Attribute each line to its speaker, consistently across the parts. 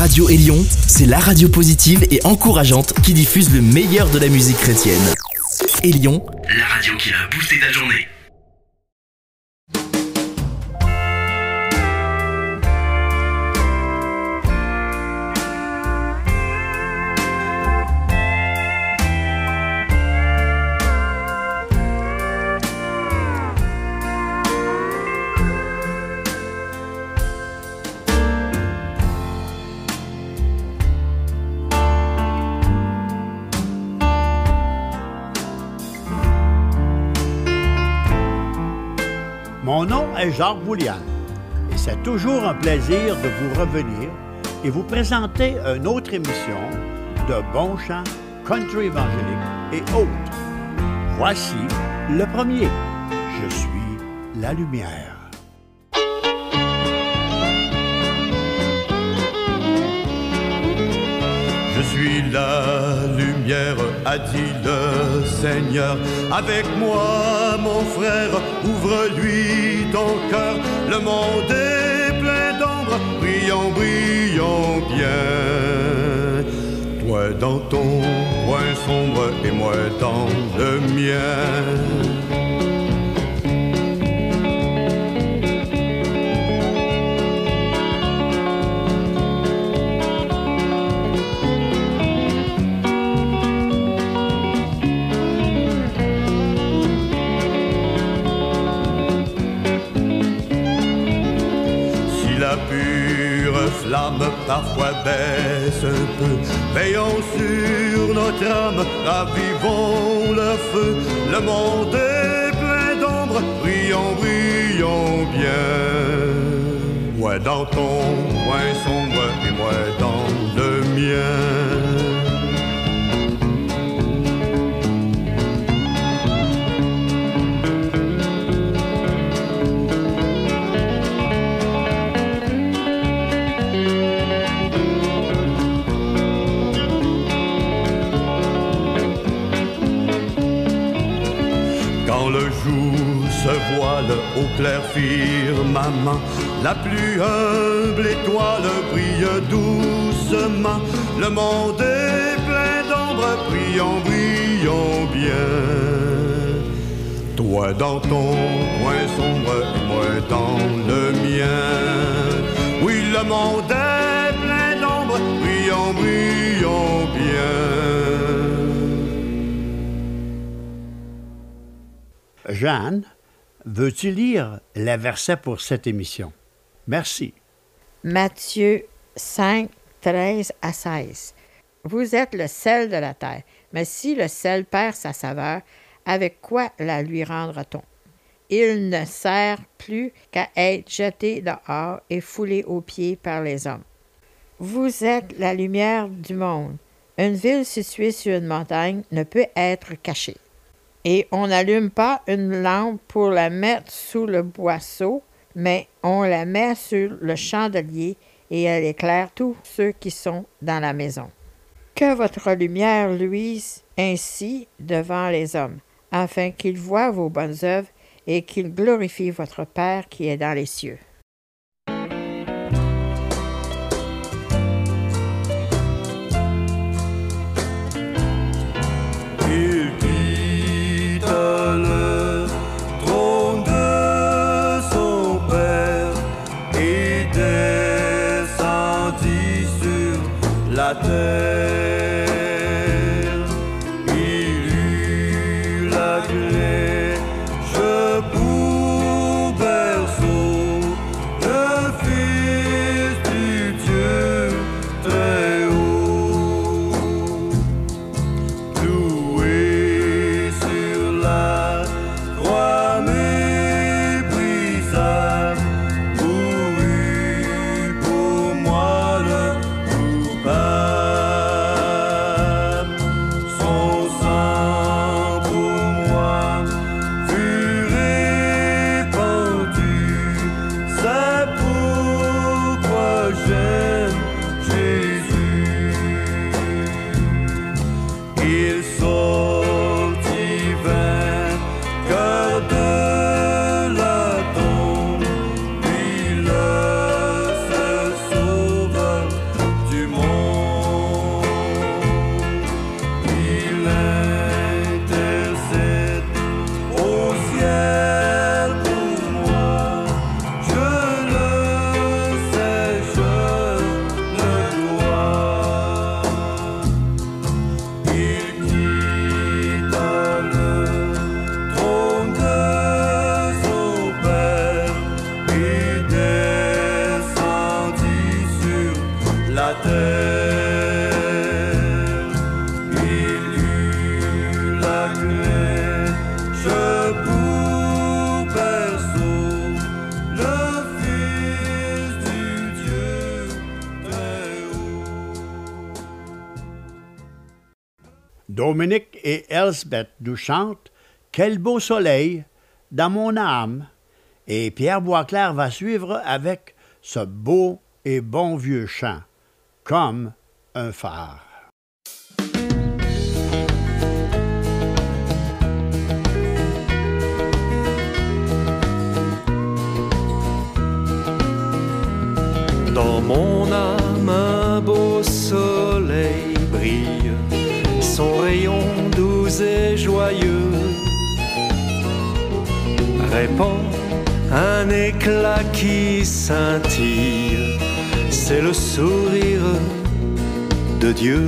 Speaker 1: Radio Élion, c'est la radio positive et encourageante qui diffuse le meilleur de la musique chrétienne. Élion, la radio qui a boosté ta journée.
Speaker 2: Mon nom est Jacques Boulian et c'est toujours un plaisir de vous revenir et vous présenter une autre émission de Bon Chant, Country évangélique et autres. Voici le premier. Je suis la lumière.
Speaker 3: Je suis la lumière, a dit le Seigneur. Avec moi, mon frère, ouvre-lui ton cœur. Le monde est plein d'ombre, brillant, brillant bien. Toi dans ton coin sombre et moi dans le mien. Parfois baisse un peu, veillons sur notre âme, ravivons le feu. Le monde est plein d'ombre, brillons, brillons bien. Moi dans ton coin sombre et moi dans le mien. Au clair firmament, la plus humble étoile brille doucement. Le monde est plein d'ombre, brillons, brillons bien. Toi dans ton coin sombre et moi dans le mien. Oui, le monde est plein d'ombre, brillons, brillons bien.
Speaker 2: Jeanne, veux-tu lire les versets pour cette émission? Merci.
Speaker 4: Matthieu 5, 13 à 16. Vous êtes le sel de la terre, mais si le sel perd sa saveur, avec quoi la lui rendra-t-on? Il ne sert plus qu'à être jeté dehors et foulé aux pieds par les hommes. Vous êtes la lumière du monde. Une ville située sur une montagne ne peut être cachée. Et on n'allume pas une lampe pour la mettre sous le boisseau, mais on la met sur le chandelier et elle éclaire tous ceux qui sont dans la maison. Que votre lumière luise ainsi devant les hommes, afin qu'ils voient vos bonnes œuvres et qu'ils glorifient votre Père qui est dans les cieux.
Speaker 2: Elsbeth nous chantent Quel beau soleil dans mon âme. Et Pierre Boisclair va suivre avec ce beau et bon vieux chant, comme un phare.
Speaker 5: Joyeux répand un éclat qui scintille, c'est le sourire de Dieu.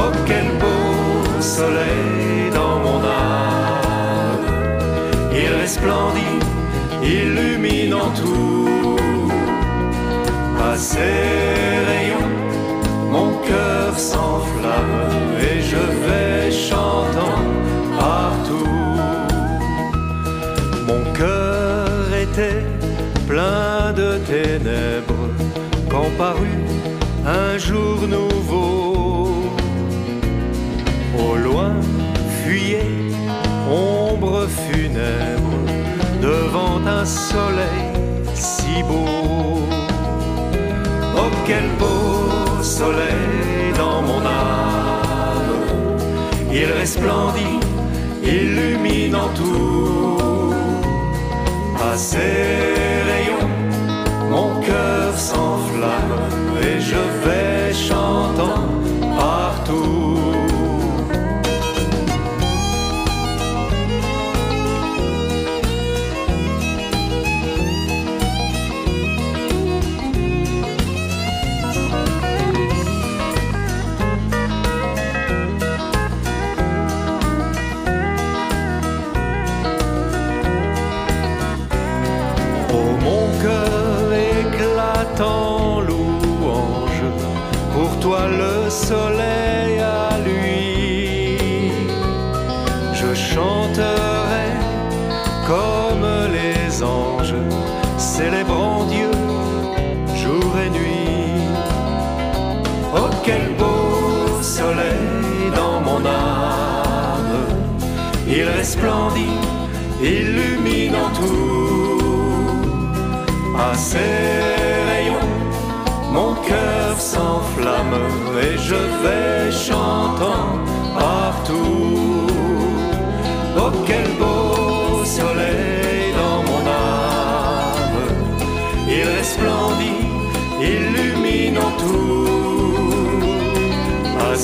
Speaker 5: Oh, quel beau soleil dans mon âme, il resplendit, illuminant tout. À ses rayons, mon cœur s'enflamme un jour nouveau. Au loin fuyait ombre funèbre devant un soleil si beau. Oh quel beau soleil dans mon âme, il resplendit, illuminant tout. À en louange, pour toi le soleil à lui. Je chanterai comme les anges, célébrant Dieu jour et nuit. Oh quel beau soleil dans mon âme, il resplendit, illuminant tout. À et je vais chantant partout. Oh quel beau soleil dans mon âme, il resplendit, illuminant tout. À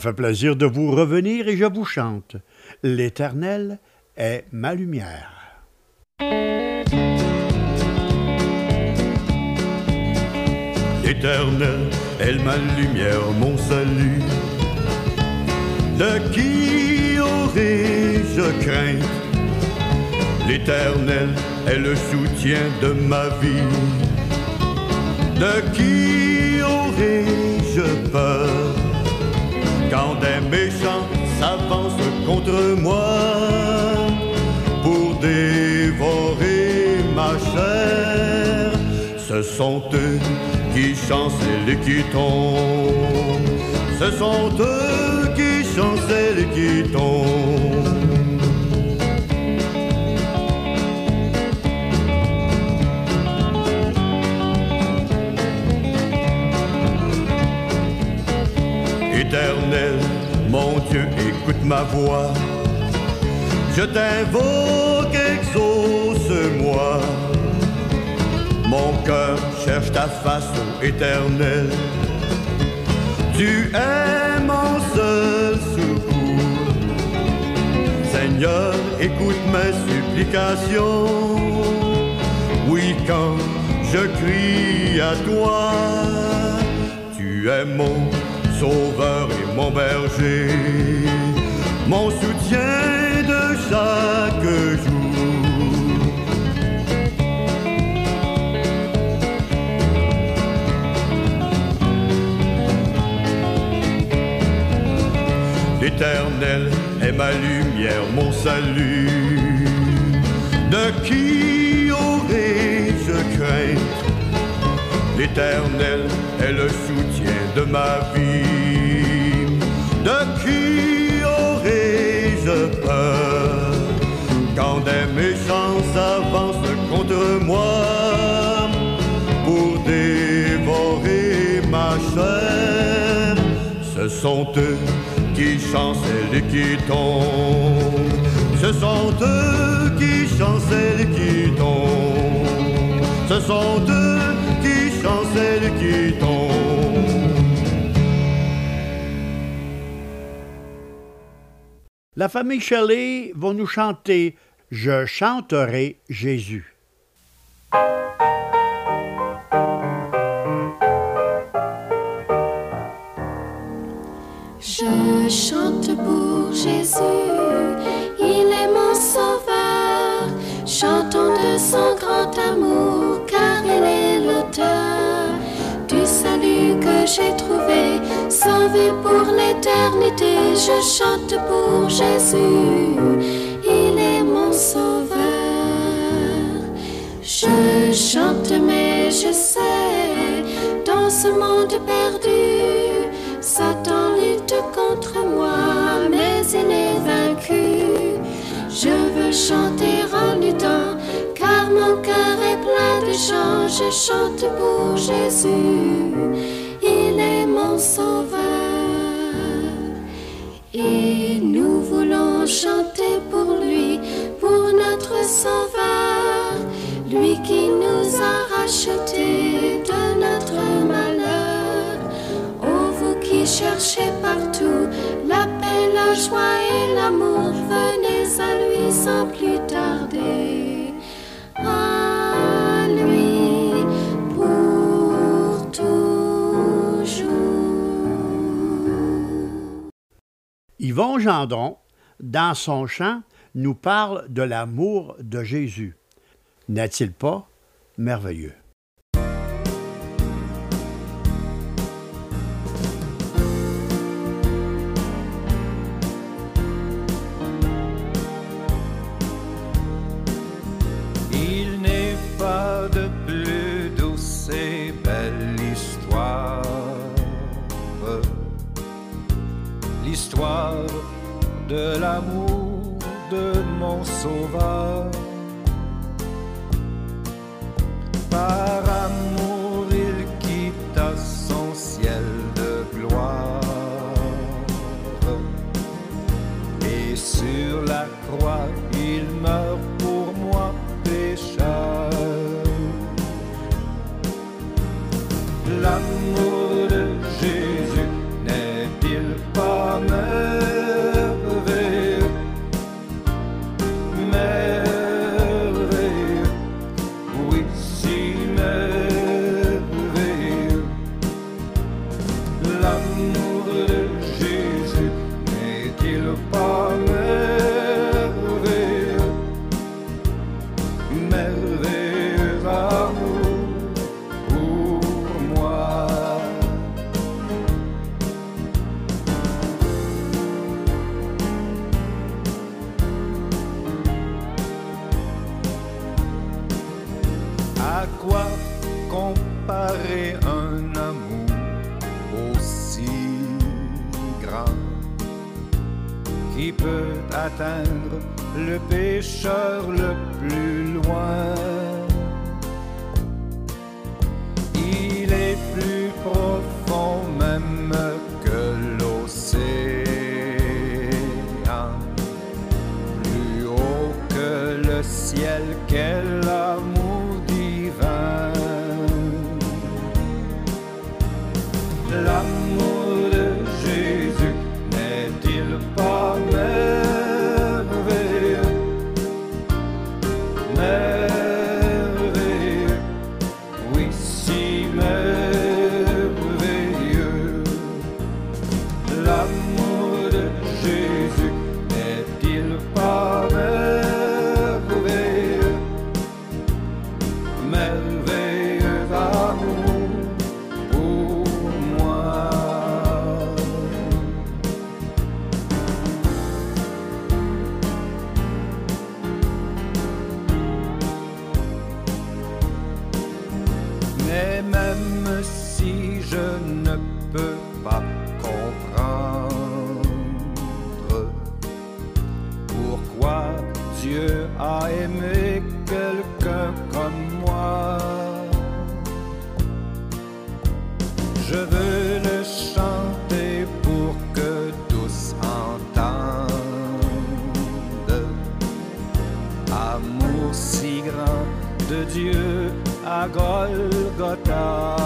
Speaker 2: fait plaisir de vous revenir et je vous chante. L'Éternel est ma lumière.
Speaker 3: Éternel est ma lumière, mon salut. De qui aurais-je crainte L'Éternel est le soutien de ma vie. De qui aurais-je peur? Méchants s'avancent contre moi pour dévorer ma chair, ce sont eux qui chancellent et qui tombent. Ce sont eux qui chancellent et qui tombent. Ma voix. Je t'invoque, exauce-moi. Mon cœur cherche ta face, ô éternel. Tu es mon seul secours. Seigneur, écoute mes supplications. Oui, quand je crie à toi, tu es mon sauveur et mon berger, mon soutien de chaque jour. L'Éternel est ma lumière, mon salut. De qui aurais-je crainte L'Éternel est le soutien de ma vie. Ce sont eux qui chancellent et qui tombent. Ce sont eux qui chancellent et qui tombent. Ce sont deux qui chancellent qui tombent.
Speaker 2: La famille Shelley va nous chanter Je chanterai Jésus.
Speaker 6: Son grand amour, car il est l'auteur du salut que j'ai trouvé, sauvé pour l'éternité. Je chante pour Jésus, il est mon sauveur. Je chante, mais je sais, dans ce monde perdu, Satan lutte contre moi, mais il est vaincu. Je veux chanter en luttant, Je chante pour Jésus, il est mon sauveur. Et nous voulons chanter pour lui, pour notre sauveur, lui qui nous a rachetés de notre malheur. Oh, vous qui cherchez partout la paix, la joie et l'amour, venez à lui sans plus tarder.
Speaker 2: Yvon Gendron, dans son chant, nous parle de l'amour de Jésus. N'est-il pas merveilleux?
Speaker 7: De l'amour de mon sauveur. À quoi comparer un amour aussi grand qui peut atteindre le pécheur le plus loin? Amour si grand de Dieu à Golgotha.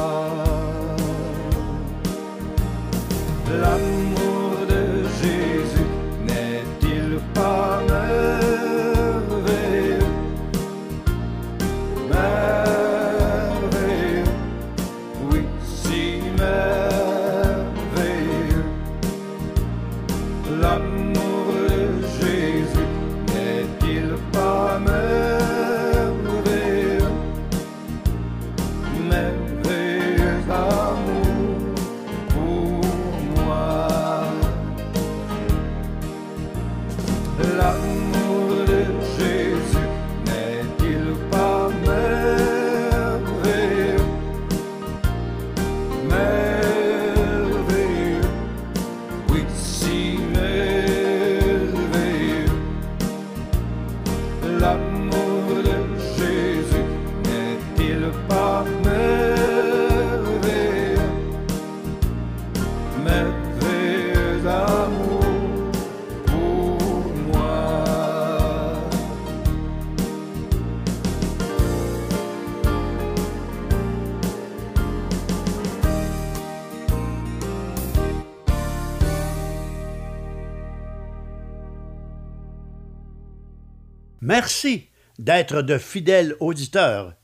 Speaker 2: D'être de fidèles auditeurs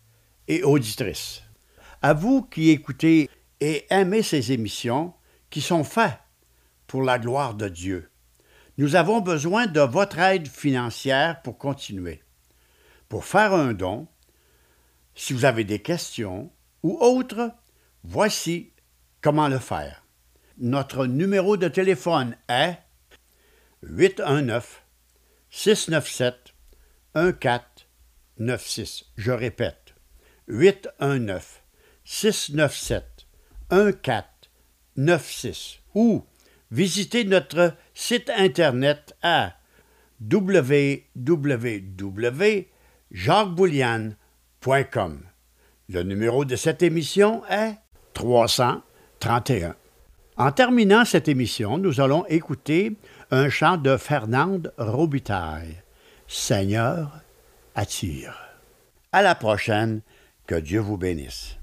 Speaker 2: et auditrices. À vous qui écoutez et aimez ces émissions qui sont faites pour la gloire de Dieu. Nous avons besoin de votre aide financière pour continuer. Pour faire un don, si vous avez des questions ou autres, voici comment le faire. Notre numéro de téléphone est 819 697 1496. Je répète, 819 697 1496 ou visitez notre site internet à www.jacquesboulian.com. Le numéro de cette émission est 331. En terminant cette émission, nous allons écouter un chant de Fernande Robitaille. Seigneur, attire. À la prochaine, que Dieu vous bénisse.